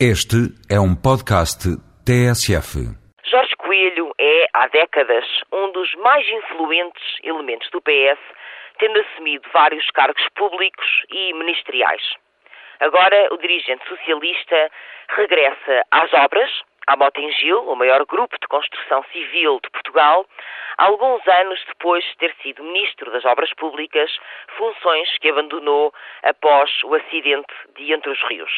Este é um podcast TSF. Jorge Coelho é, há décadas, um dos mais influentes elementos do PS, tendo assumido vários cargos públicos e ministeriais. Agora, o dirigente socialista regressa às obras, à Motengil, o maior grupo de construção civil de Portugal, alguns anos depois de ter sido Ministro das Obras Públicas, funções que abandonou após o acidente de Entre os Rios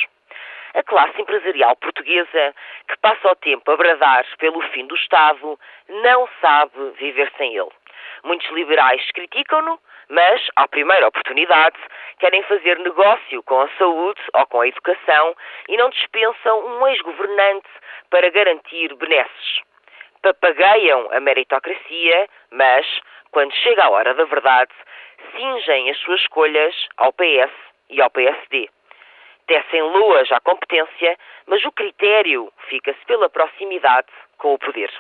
a classe empresarial portuguesa, que passa o tempo a bradar pelo fim do Estado, não sabe viver sem ele. Muitos liberais criticam-no, mas, à primeira oportunidade, querem fazer negócio com a saúde ou com a educação e não dispensam um ex-governante para garantir benesses. Papagaiam a meritocracia, mas, quando chega a hora da verdade, cingem as suas escolhas ao PS e ao PSD tecem loas à competência, mas o critério fica-se pela proximidade com o poder.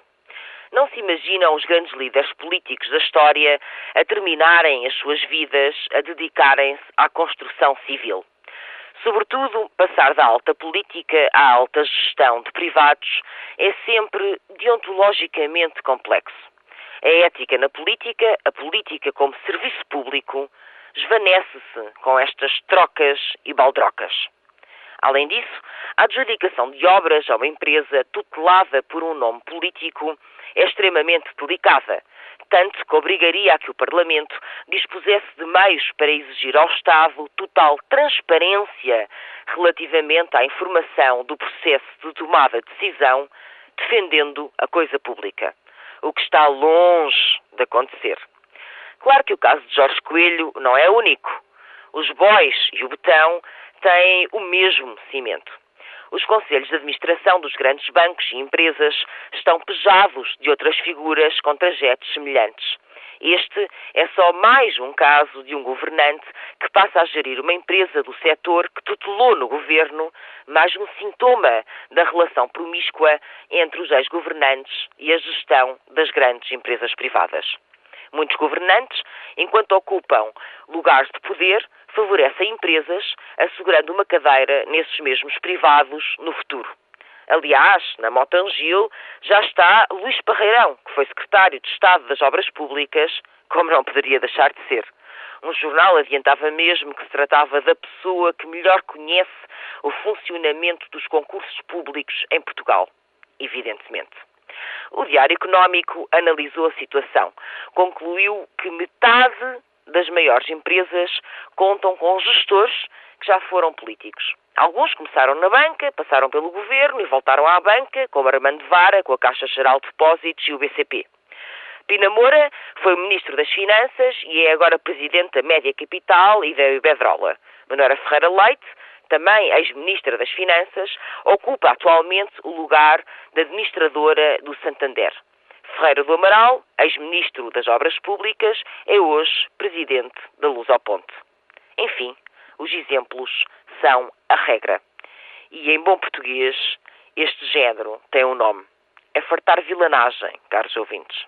Não se imaginam os grandes líderes políticos da história a terminarem as suas vidas a dedicarem-se à construção civil. Sobretudo, passar da alta política à alta gestão de privados é sempre deontologicamente complexo. A ética na política, a política como serviço público, esvanece-se com estas trocas e baldrocas. Além disso, a adjudicação de obras a uma empresa tutelada por um nome político é extremamente delicada, tanto que obrigaria a que o Parlamento dispusesse de meios para exigir ao Estado total transparência relativamente à informação do processo de tomada de decisão, defendendo a coisa pública, o que está longe de acontecer. Claro que o caso de Jorge Coelho não é único. Os bois e o betão têm o mesmo cimento. Os conselhos de administração dos grandes bancos e empresas estão pejados de outras figuras com trajetos semelhantes. Este é só mais um caso de um governante que passa a gerir uma empresa do setor que tutelou no governo, mais um sintoma da relação promíscua entre os ex-governantes e a gestão das grandes empresas privadas. Muitos governantes, enquanto ocupam lugares de poder, favorecem empresas, assegurando uma cadeira nesses mesmos privados no futuro. Aliás, na Motangil já está Luís Parreirão, que foi secretário de Estado das Obras Públicas, como não poderia deixar de ser. Um jornal adiantava mesmo que se tratava da pessoa que melhor conhece o funcionamento dos concursos públicos em Portugal. Evidentemente. O Diário Económico analisou a situação. Concluiu que metade das maiores empresas contam com gestores que já foram políticos. Alguns começaram na banca, passaram pelo governo e voltaram à banca, como Armando Vara, com a Caixa Geral de Depósitos e o BCP. Pina Moura foi Ministro das Finanças e é agora Presidente da Média Capital e da Iberdrola. Manuela Ferreira Leite também ex-ministra das Finanças, ocupa atualmente o lugar de administradora do Santander. Ferreira do Amaral, ex-ministro das Obras Públicas, é hoje presidente da Luz ao Ponte. Enfim, os exemplos são a regra. E em bom português, este género tem um nome. É fartar vilanagem, caros ouvintes.